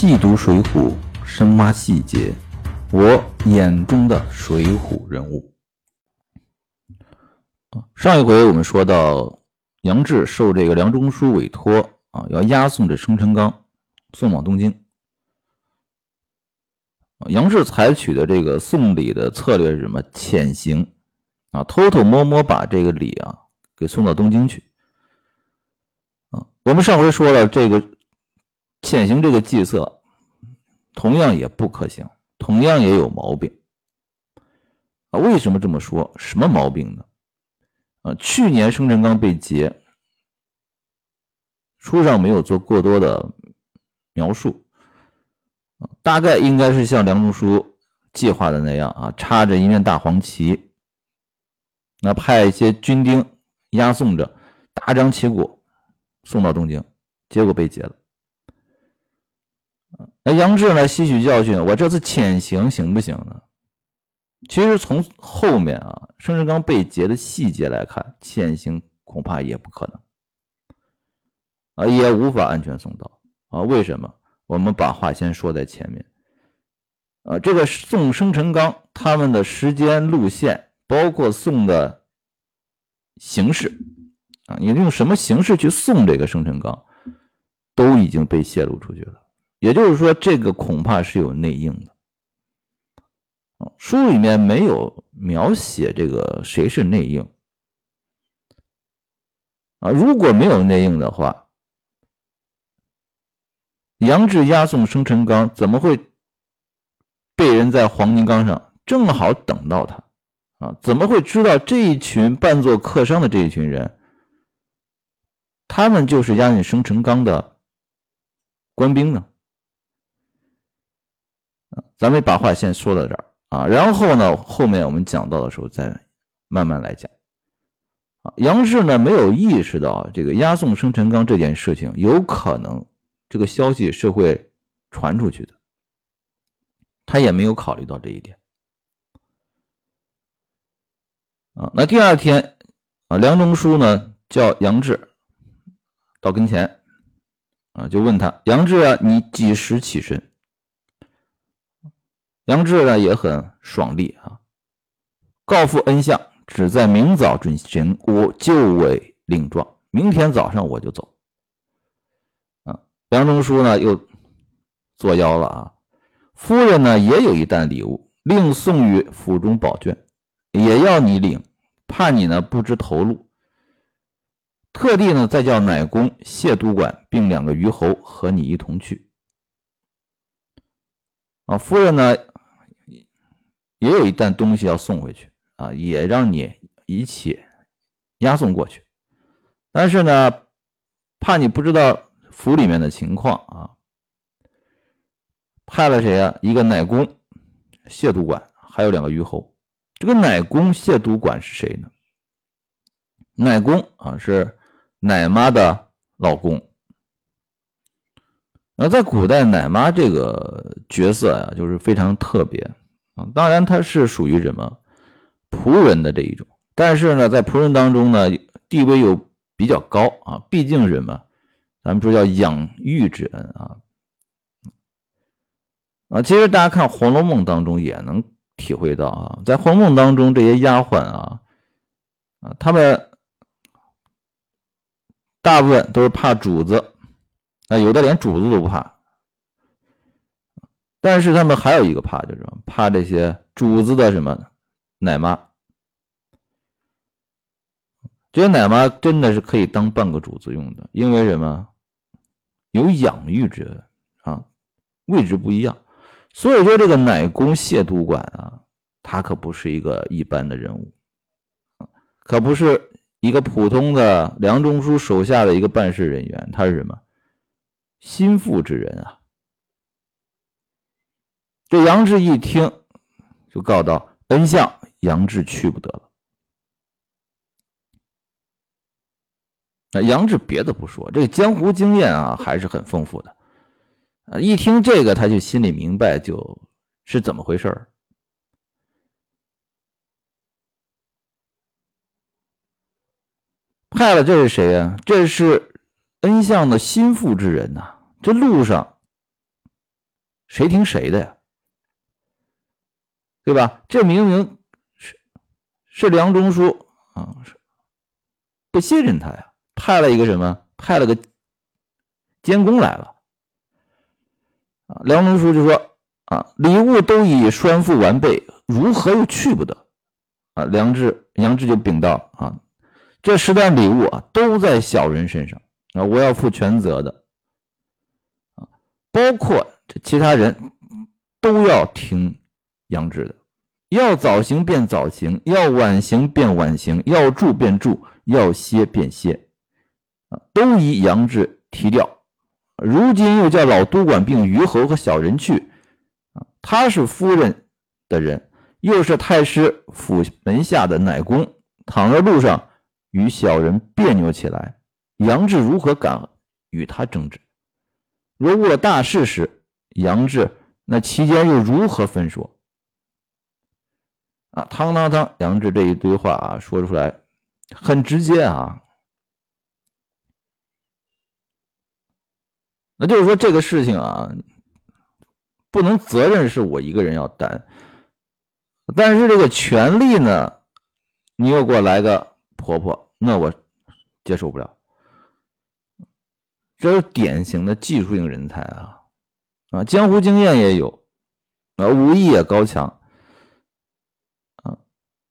细读《水浒》，深挖细节，我眼中的水浒人物。上一回我们说到，杨志受这个梁中书委托啊，要押送这生辰纲送往东京。杨志采取的这个送礼的策略是什么？潜行啊，偷偷摸摸把这个礼啊给送到东京去。啊，我们上回说了这个。潜行这个计策，同样也不可行，同样也有毛病啊！为什么这么说？什么毛病呢？啊，去年生辰纲被劫，书上没有做过多的描述大概应该是像梁中书计划的那样啊，插着一面大黄旗，那派一些军丁押送着，大张旗鼓送到东京，结果被劫了。那杨志呢？吸取教训，我这次潜行行不行呢？其实从后面啊，生辰纲被劫的细节来看，潜行恐怕也不可能啊，也无法安全送到啊。为什么？我们把话先说在前面啊。这个送生辰纲，他们的时间、路线，包括送的形式啊，你用什么形式去送这个生辰纲，都已经被泄露出去了。也就是说，这个恐怕是有内应的。书里面没有描写这个谁是内应啊。如果没有内应的话，杨志押送生辰纲怎么会被人在黄金冈上正好等到他啊？怎么会知道这一群扮作客商的这一群人，他们就是押运生辰纲的官兵呢？咱们把话先说到这儿啊，然后呢，后面我们讲到的时候再慢慢来讲。啊，杨志呢没有意识到这个押送生辰纲这件事情有可能这个消息是会传出去的，他也没有考虑到这一点。啊，那第二天啊，梁中书呢叫杨志到跟前啊，就问他：“杨志啊，你几时起身？”杨志呢也很爽利啊，告诉恩相，只在明早准行，我就委令状，明天早上我就走。啊，梁中书呢又作妖了啊，夫人呢也有一担礼物，另送于府中宝卷，也要你领，怕你呢不知头路，特地呢再叫奶公谢督管并两个虞侯和你一同去。啊，夫人呢？也有一担东西要送回去啊，也让你一起押送过去。但是呢，怕你不知道府里面的情况啊，派了谁啊？一个奶公谢督管，还有两个虞侯。这个奶公谢督管是谁呢？奶公啊，是奶妈的老公。那在古代，奶妈这个角色呀，就是非常特别。当然，他是属于什么仆人的这一种，但是呢，在仆人当中呢，地位又比较高啊。毕竟什么，咱们说叫养育之恩啊啊。其实大家看《红楼梦》当中也能体会到啊，在《红楼梦》当中这些丫鬟啊啊，他们大部分都是怕主子啊，有的连主子都不怕。但是他们还有一个怕，就是怕这些主子的什么奶妈。这些奶妈真的是可以当半个主子用的，因为什么？有养育之恩啊，位置不一样。所以说，这个奶公谢督管啊，他可不是一个一般的人物，可不是一个普通的梁中书手下的一个办事人员，他是什么？心腹之人啊。这杨志一听，就告到：“恩相，杨志去不得了。”那杨志别的不说，这个江湖经验啊还是很丰富的。一听这个，他就心里明白，就是怎么回事儿。派了，这是谁呀？这是恩相的心腹之人呐。这路上。谁听谁的呀？对吧？这明明是是梁中书啊，是不信任他呀，派了一个什么？派了个监工来了。啊，梁中书就说：“啊，礼物都已拴付完备，如何又去不得？”啊，梁志杨志就禀道：“啊，这十袋礼物啊，都在小人身上啊，我要负全责的。啊，包括这其他人都要听杨志的，要早行便早行，要晚行便晚行，要住便住，要歇便歇，啊，都以杨志提调。如今又叫老督管并虞侯和小人去，啊，他是夫人的人。”又是太师府门下的奶工，躺在路上与小人别扭起来，杨志如何敢与他争执？若误了大事时，杨志那其间又如何分说？啊，汤汤汤！杨志这一堆话啊，说出来很直接啊，那就是说这个事情啊，不能责任是我一个人要担。但是这个权利呢，你又给我来个婆婆，那我接受不了。这是典型的技术性人才啊，啊，江湖经验也有，啊，武艺也高强，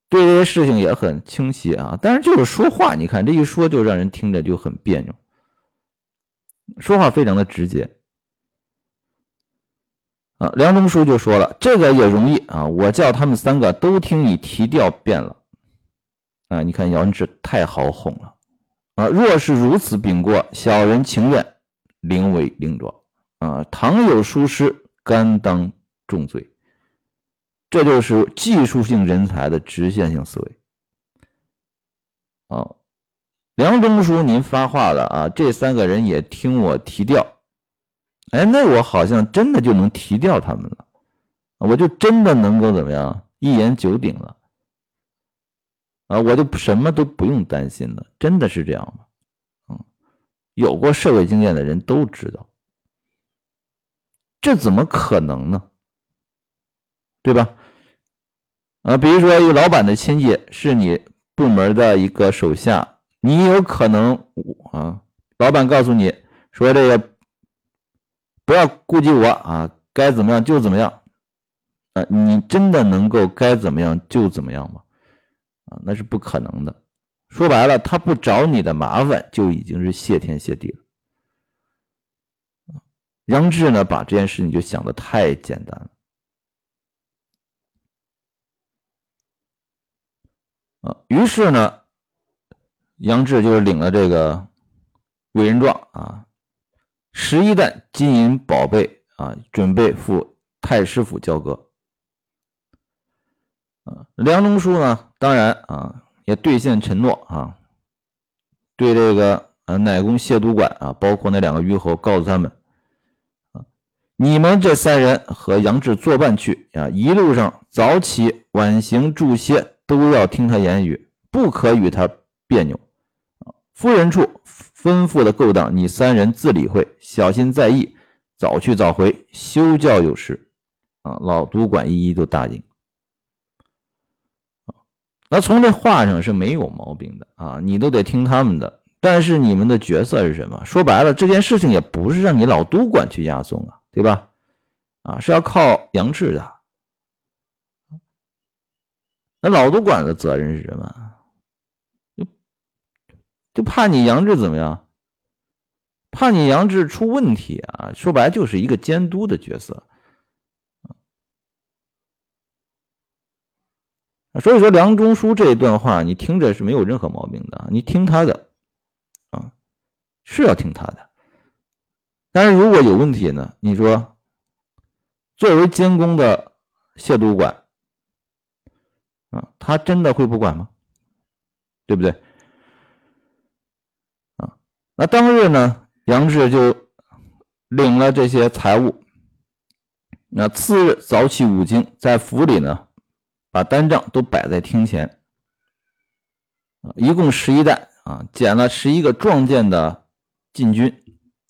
对这些事情也很清晰啊。但是就是说话，你看这一说就让人听着就很别扭，说话非常的直接。啊，梁中书就说了，这个也容易啊，我叫他们三个都听你提调变了。啊，你看杨志太好哄了啊！若是如此禀过，小人情愿临危领状啊！倘有疏失，甘当重罪。这就是技术性人才的直线性思维。啊，梁中书，您发话了啊！这三个人也听我提调。哎，那我好像真的就能提调他们了，我就真的能够怎么样一言九鼎了啊！我就什么都不用担心了，真的是这样吗？嗯，有过社会经验的人都知道，这怎么可能呢？对吧？啊，比如说一个老板的亲戚是你部门的一个手下，你有可能啊，老板告诉你说这个。不要顾及我啊，该怎么样就怎么样，啊，你真的能够该怎么样就怎么样吗？啊，那是不可能的。说白了，他不找你的麻烦就已经是谢天谢地了。杨志呢，把这件事情就想的太简单了。啊，于是呢，杨志就领了这个委任状啊。十一担金银宝贝啊，准备赴太师府交割。啊，梁中书呢，当然啊，也兑现承诺啊，对这个呃乃公谢督管啊，包括那两个虞侯，告诉他们，你们这三人和杨志作伴去啊，一路上早起晚行住歇，都要听他言语，不可与他别扭啊。夫人处。吩咐的勾当，你三人自理会，小心在意，早去早回，休教有时。啊，老督管一一都答应。那从这话上是没有毛病的啊，你都得听他们的。但是你们的角色是什么？说白了，这件事情也不是让你老督管去押送啊，对吧？啊，是要靠杨志的。那老督管的责任是什么？就怕你杨志怎么样？怕你杨志出问题啊！说白就是一个监督的角色所以说梁中书这一段话，你听着是没有任何毛病的，你听他的啊，是要听他的。但是如果有问题呢？你说，作为监工的谢督管啊，他真的会不管吗？对不对？啊那当日呢，杨志就领了这些财物。那次日早起五更，在府里呢，把单账都摆在厅前。一共十一担啊，捡了十一个壮健的禁军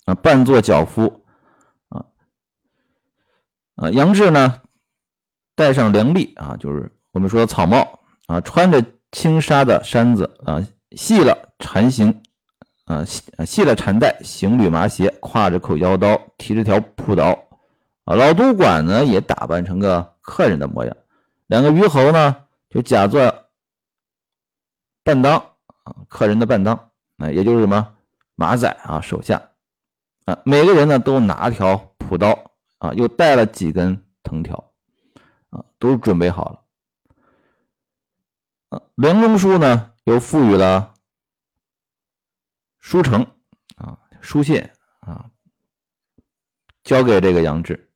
啊，扮作脚夫啊，啊，杨志呢，带上凉笠啊，就是我们说草帽啊，穿着轻纱的衫子啊，系了缠行啊，系系了缠带，行履麻鞋，挎着口腰刀，提着条朴刀啊。老督管呢，也打扮成个客人的模样。两个虞侯呢，就假作伴当啊，客人的伴当啊，也就是什么马仔啊，手下啊，每个人呢都拿条朴刀。啊，又带了几根藤条，啊，都准备好了。啊，梁中书呢，又赋予了书城，啊，书信啊，交给这个杨志，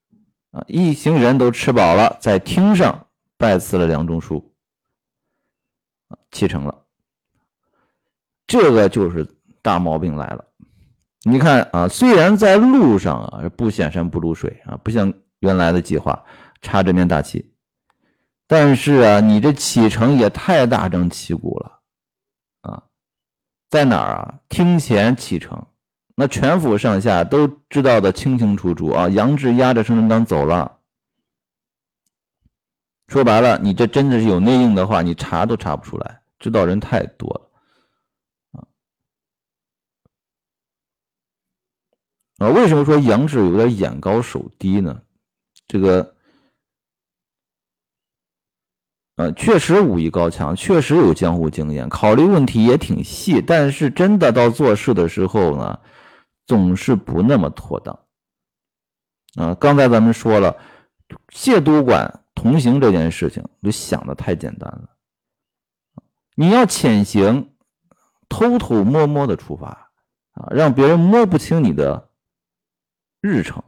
啊，一行人都吃饱了，在厅上拜辞了梁中书，啊，启程了。这个就是大毛病来了。你看啊，虽然在路上啊不显山不露水啊，不像原来的计划插这面大旗，但是啊，你这启程也太大张旗鼓了啊！在哪儿啊？厅前启程，那全府上下都知道的清清楚楚啊。杨志押着生辰纲走了，说白了，你这真的是有内应的话，你查都查不出来，知道人太多了。啊，为什么说杨志有点眼高手低呢？这个，确实武艺高强，确实有江湖经验，考虑问题也挺细，但是真的到做事的时候呢，总是不那么妥当。啊，刚才咱们说了，谢督管同行这件事情，就想的太简单了。你要潜行，偷偷摸摸的出发，啊，让别人摸不清你的。日程，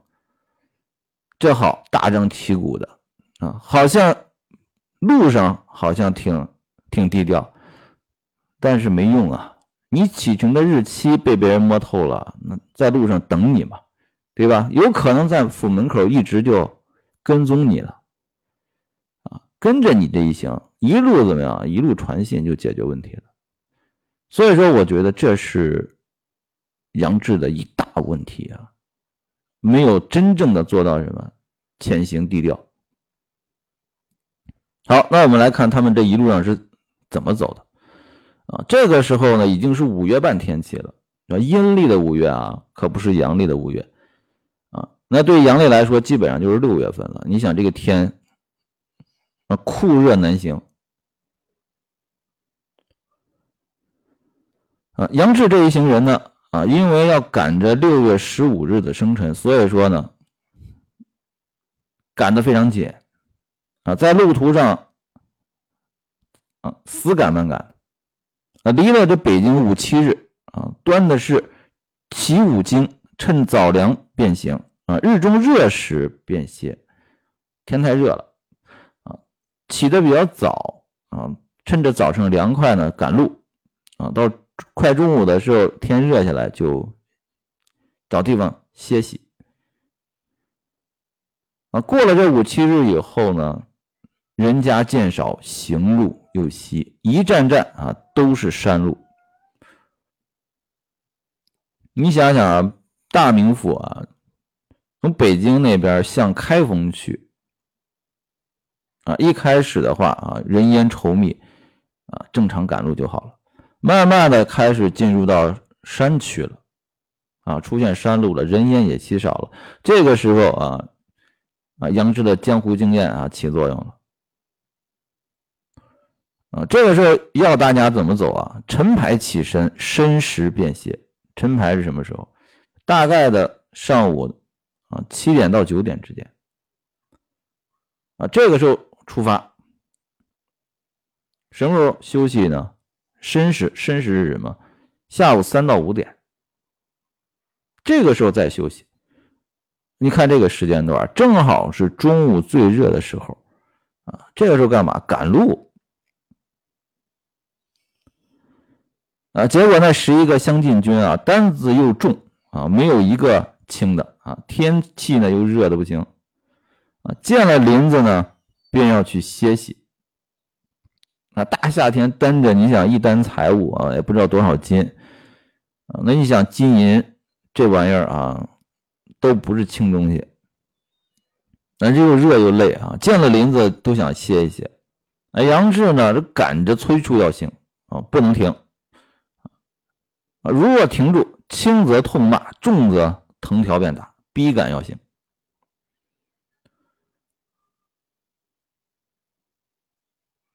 这好大张旗鼓的啊，好像路上好像挺挺低调，但是没用啊！你启程的日期被别人摸透了，那在路上等你嘛，对吧？有可能在府门口一直就跟踪你了啊，跟着你这一行，一路怎么样？一路传信就解决问题了。所以说，我觉得这是杨志的一大问题啊。没有真正的做到什么潜行低调。好，那我们来看他们这一路上是怎么走的啊？这个时候呢，已经是五月半天气了啊，阴历的五月啊，可不是阳历的五月啊。那对阳历来说，基本上就是六月份了。你想这个天啊，酷热难行啊。杨志这一行人呢？啊，因为要赶着六月十五日的生辰，所以说呢，赶得非常紧啊，在路途上啊，死赶慢赶啊，离了这北京五七日啊，端的是起五经，趁早凉便行啊，日中热时便歇，天太热了啊，起的比较早啊，趁着早上凉快呢，赶路啊，到。快中午的时候，天热下来，就找地方歇息。啊，过了这五七日以后呢，人家渐少，行路又稀，一站站啊都是山路。你想想啊，大名府啊，从北京那边向开封去啊，一开始的话啊，人烟稠密啊，正常赶路就好了。慢慢的开始进入到山区了，啊，出现山路了，人烟也稀少了。这个时候啊，啊，杨志的江湖经验啊起作用了，啊，这个时候要大家怎么走啊？晨牌起身，申时便歇。晨牌是什么时候？大概的上午啊七点到九点之间，啊，这个时候出发，什么时候休息呢？申时，申时是什么？下午三到五点，这个时候再休息。你看这个时间段，正好是中午最热的时候啊。这个时候干嘛？赶路啊。结果那十一个相近军啊，担子又重啊，没有一个轻的啊。天气呢又热的不行啊，见了林子呢，便要去歇息。那大夏天担着，你想一担财物啊，也不知道多少斤啊。那你想金银这玩意儿啊，都不是轻东西那这又热又累啊，见了林子都想歇一歇。哎，杨志呢，这赶着催促要行啊，不能停如若停住，轻则痛骂，重则藤条便打，逼赶要行。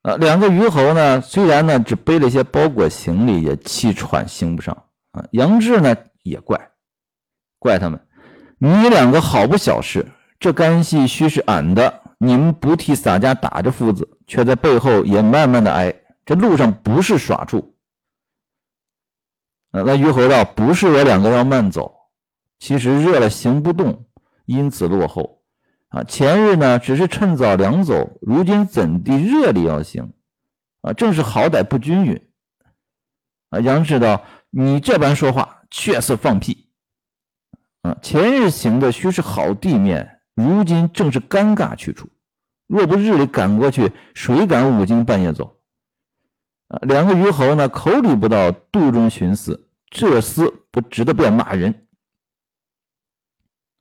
啊，两个虞侯呢，虽然呢只背了一些包裹行李，也气喘行不上啊。杨志呢也怪，怪他们，你两个好不小事，这干系须是俺的，你们不替洒家打着夫子，却在背后也慢慢的挨，这路上不是耍处。啊，那虞侯道不是我两个要慢走，其实热了行不动，因此落后。啊，前日呢只是趁早凉走，如今怎地热里要行？啊，正是好歹不均匀。啊，杨志道：“你这般说话，确是放屁。”啊，前日行的须是好地面，如今正是尴尬去处。若不日里赶过去，谁敢五更半夜走？两个虞侯呢，口里不到，肚中寻思，这厮不值得便骂人。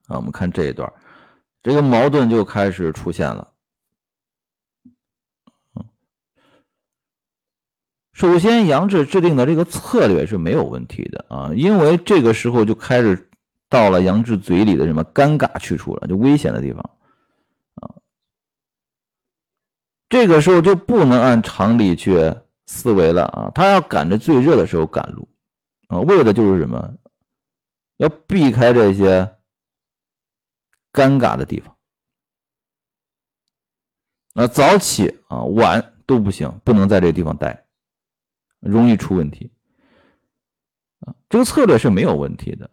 啊，我们看这一段。这个矛盾就开始出现了。首先，杨志制定的这个策略是没有问题的啊，因为这个时候就开始到了杨志嘴里的什么尴尬去处了，就危险的地方啊。这个时候就不能按常理去思维了啊，他要赶着最热的时候赶路啊，为的就是什么？要避开这些。尴尬的地方，啊，早起啊，晚都不行，不能在这个地方待，容易出问题。啊，这个策略是没有问题的，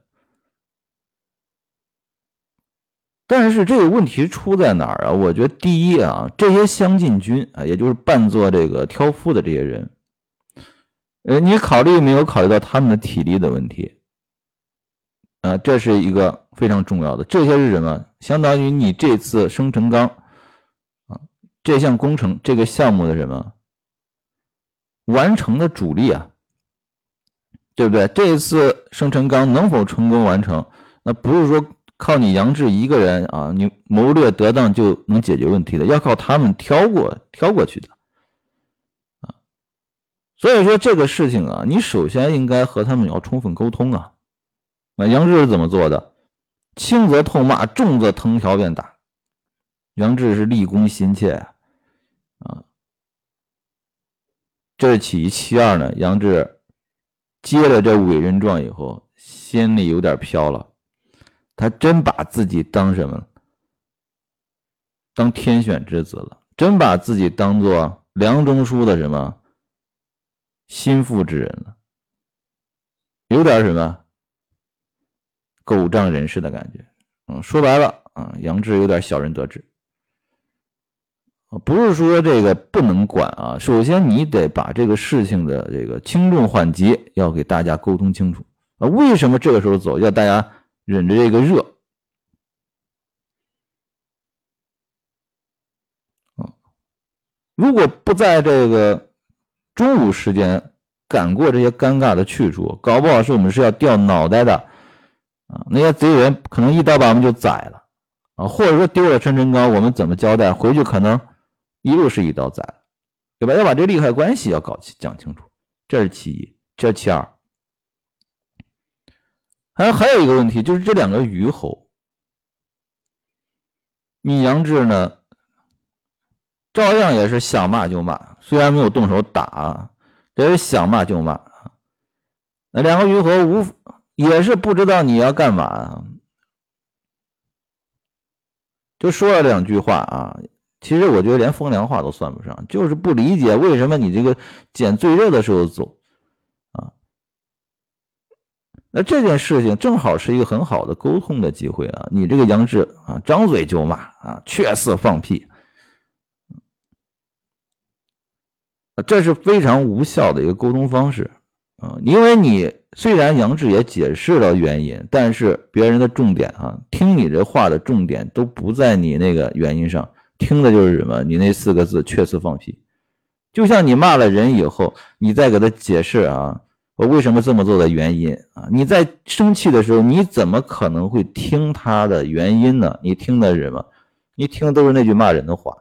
但是这个问题出在哪儿啊？我觉得第一啊，这些相近军啊，也就是扮作这个挑夫的这些人，呃，你考虑没有考虑到他们的体力的问题？啊，这是一个非常重要的。这些是什么？相当于你这次生辰纲啊，这项工程这个项目的什么完成的主力啊，对不对？这一次生辰纲能否成功完成？那不是说靠你杨志一个人啊，你谋略得当就能解决问题的，要靠他们挑过挑过去的啊。所以说这个事情啊，你首先应该和他们要充分沟通啊。那杨志是怎么做的？轻则痛骂，重则藤条便打。杨志是立功心切啊！这是其一，其二呢？杨志接了这伟人状以后，心里有点飘了。他真把自己当什么？当天选之子了？真把自己当做梁中书的什么心腹之人了？有点什么？狗仗人势的感觉，嗯，说白了啊，杨志有点小人得志不是说这个不能管啊，首先你得把这个事情的这个轻重缓急要给大家沟通清楚啊。为什么这个时候走？要大家忍着这个热啊。如果不在这个中午时间赶过这些尴尬的去处，搞不好是我们是要掉脑袋的。啊，那些贼人可能一刀把我们就宰了，啊，或者说丢了生辰纲，我们怎么交代？回去可能一路是一刀宰，对吧？要把这利害关系要搞清讲清楚，这是其一，这是其二。还还有一个问题，就是这两个虞侯，你杨志呢，照样也是想骂就骂，虽然没有动手打，也是想骂就骂那两个虞侯无。也是不知道你要干嘛，就说了两句话啊。其实我觉得连风凉话都算不上，就是不理解为什么你这个捡最热的时候走。那这件事情正好是一个很好的沟通的机会啊。你这个杨志啊，张嘴就骂啊，确似放屁，这是非常无效的一个沟通方式啊，因为你。虽然杨志也解释了原因，但是别人的重点啊，听你这话的重点都不在你那个原因上，听的就是什么？你那四个字“确实放屁”。就像你骂了人以后，你再给他解释啊，我为什么这么做的原因啊？你在生气的时候，你怎么可能会听他的原因呢？你听的是什么？你听的都是那句骂人的话，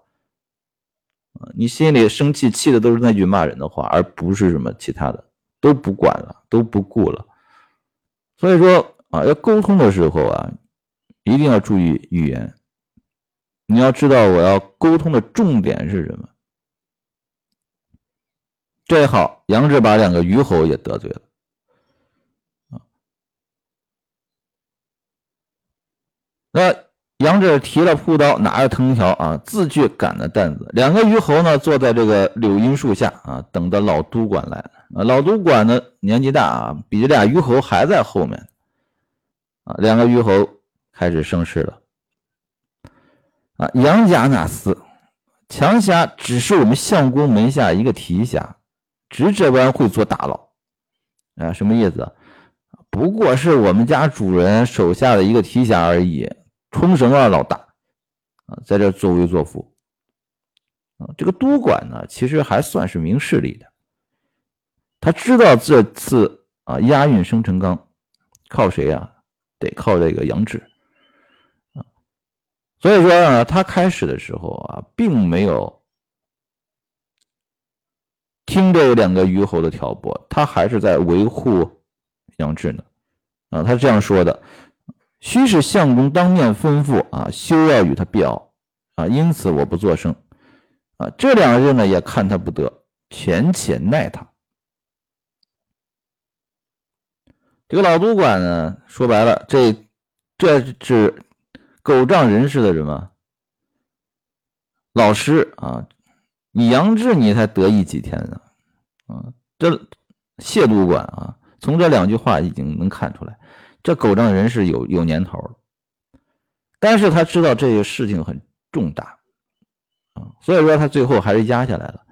啊，你心里生气气的都是那句骂人的话，而不是什么其他的，都不管了，都不顾了。所以说啊，要沟通的时候啊，一定要注意语言。你要知道我要沟通的重点是什么。这好，杨志把两个虞侯也得罪了。那杨志提了朴刀，拿着藤条啊，自去赶的担子。两个虞侯呢，坐在这个柳荫树下啊，等着老都管来。啊，老都管呢年纪大啊，比这俩虞侯还在后面。啊，两个虞侯开始生事了。啊，杨家那厮，强侠只是我们相公门下一个提辖，只这般会做大佬。啊，什么意思？不过是我们家主人手下的一个提辖而已。冲绳二老大啊，在这作威作福啊。这个都管呢，其实还算是明事理的。他知道这次啊押运生辰纲靠谁啊？得靠这个杨志啊。所以说啊，他开始的时候啊，并没有听这两个虞侯的挑拨，他还是在维护杨志呢。啊，他是这样说的。须是相公当面吩咐啊，休要与他辩啊，因此我不作声啊。这两日呢，也看他不得，权且耐他。这个老督管呢，说白了，这这是狗仗人势的什么老师啊？你杨志，你才得意几天呢？啊，这谢督管啊，从这两句话已经能看出来。这狗仗人势有有年头了，但是他知道这个事情很重大啊，所以说他最后还是压下来了，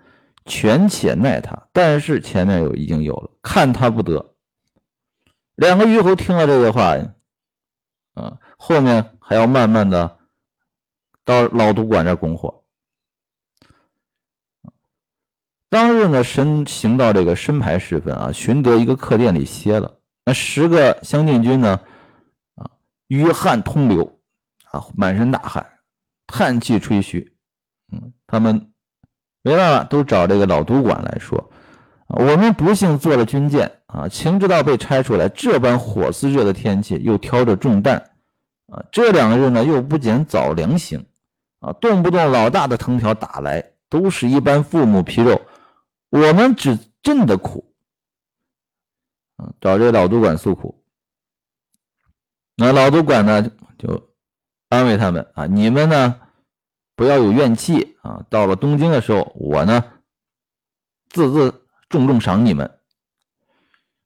权且奈他。但是前面有已经有了，看他不得。两个虞侯听了这个话，啊，后面还要慢慢的到老督管这拱火。当日呢，神行到这个申牌时分啊，寻得一个客店里歇了。那十个乡禁军呢？啊，约汗通流，啊，满身大汗，叹气吹嘘。嗯，他们没办法，都找这个老督管来说：我们不幸做了军舰啊，情知道被拆出来，这般火似热的天气，又挑着重担啊，这两日呢又不减早粮行啊，动不动老大的藤条打来，都是一般父母皮肉，我们只真的苦。找这个老督管诉苦，那老督管呢就安慰他们啊，你们呢不要有怨气啊，到了东京的时候，我呢字字重重赏你们。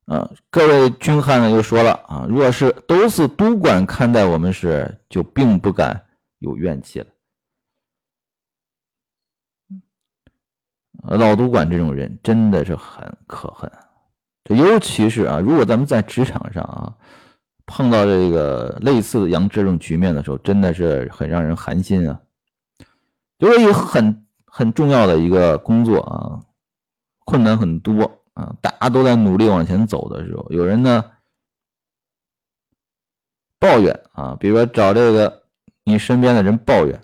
啊，各位军汉呢又说了啊，若是都是督管看待我们时，就并不敢有怨气了。老督管这种人真的是很可恨。尤其是啊，如果咱们在职场上啊碰到这个类似杨志这种局面的时候，真的是很让人寒心啊。就是一很很重要的一个工作啊，困难很多啊，大家都在努力往前走的时候，有人呢抱怨啊，比如说找这个你身边的人抱怨，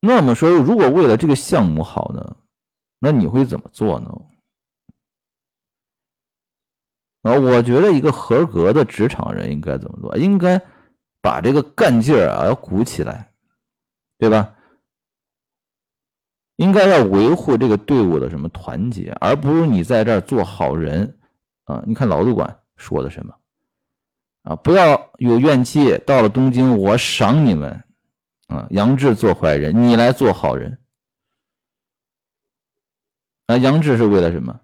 那么说，如果为了这个项目好呢？那你会怎么做呢？啊，我觉得一个合格的职场人应该怎么做？应该把这个干劲儿啊要鼓起来，对吧？应该要维护这个队伍的什么团结，而不是你在这儿做好人啊！你看老督管说的什么啊？不要有怨气，到了东京我赏你们啊！杨志做坏人，你来做好人。那杨志是为了什么？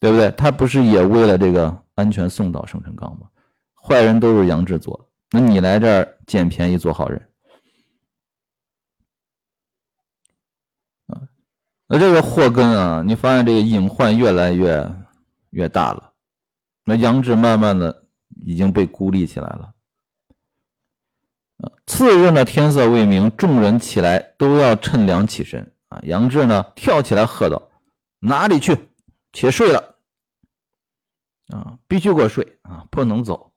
对不对？他不是也为了这个安全送到生辰纲吗？坏人都是杨志做，那你来这儿捡便宜做好人啊？那这个祸根啊，你发现这个隐患越来越越大了。那杨志慢慢的已经被孤立起来了。次日呢，天色未明，众人起来都要趁凉起身啊。杨志呢，跳起来喝道。哪里去？且睡了啊！必须给我睡啊！不能走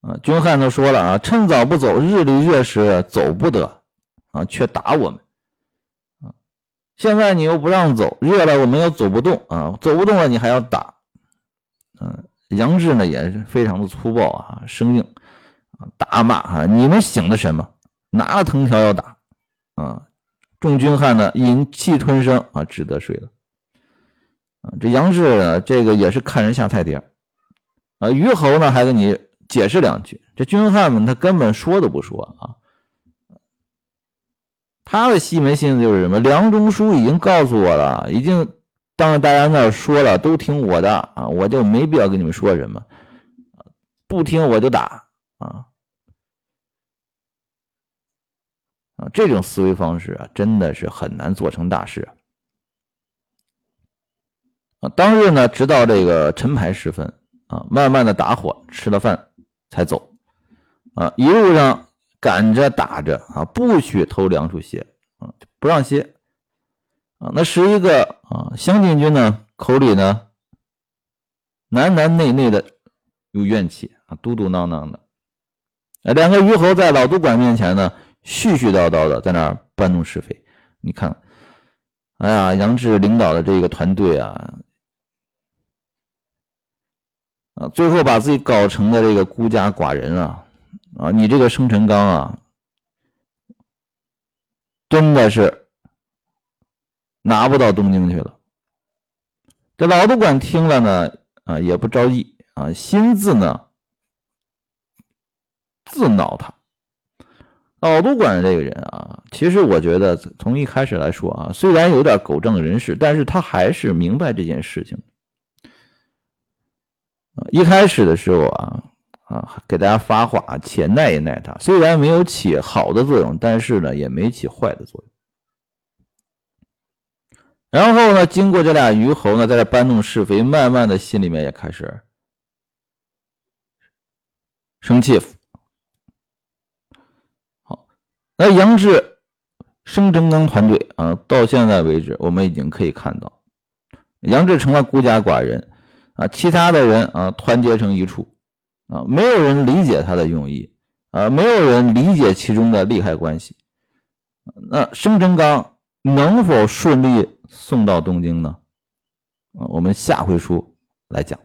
啊，军汉都说了啊，趁早不走，日里月时走不得啊，却打我们啊。现在你又不让走，热了我们又走不动啊，走不动了你还要打，嗯，杨志呢也是非常的粗暴啊，生硬大，骂啊，你们醒的什么？拿了藤条要打啊！众军汉呢忍气吞声啊，只得睡了啊。这杨志呢，这个也是看人下菜碟啊。于侯呢还跟你。解释两句，这军汉们他根本说都不说啊！他的西门心思就是什么？梁中书已经告诉我了，已经当着大家面说了，都听我的啊，我就没必要跟你们说什么，不听我就打啊！这种思维方式啊，真的是很难做成大事啊！当日呢，直到这个晨牌时分啊，慢慢的打火，吃了饭。才走，啊，一路上赶着打着啊，不许偷粮食歇，啊，不让歇，啊，那十一个啊，湘禁军呢，口里呢，喃喃内内的有怨气啊，嘟嘟囔囔的，啊，两个虞侯在老督管面前呢，絮絮叨叨的在那儿搬弄是非，你看，哎呀，杨志领导的这个团队啊。啊，最后把自己搞成了这个孤家寡人啊！啊，你这个生辰纲啊，真的是拿不到东京去了。这老督管听了呢，啊，也不着急啊，心自呢自恼他。老督管这个人啊，其实我觉得从一开始来说啊，虽然有点狗仗人势，但是他还是明白这件事情。一开始的时候啊啊，给大家发话，且耐一耐他。虽然没有起好的作用，但是呢，也没起坏的作用。然后呢，经过这俩虞侯呢，在这搬弄是非，慢慢的心里面也开始生气。好，那杨志、生真刚团队啊，到现在为止，我们已经可以看到，杨志成了孤家寡人。啊，其他的人啊，团结成一处，啊，没有人理解他的用意，啊，没有人理解其中的利害关系。那生辰纲能否顺利送到东京呢？啊，我们下回书来讲。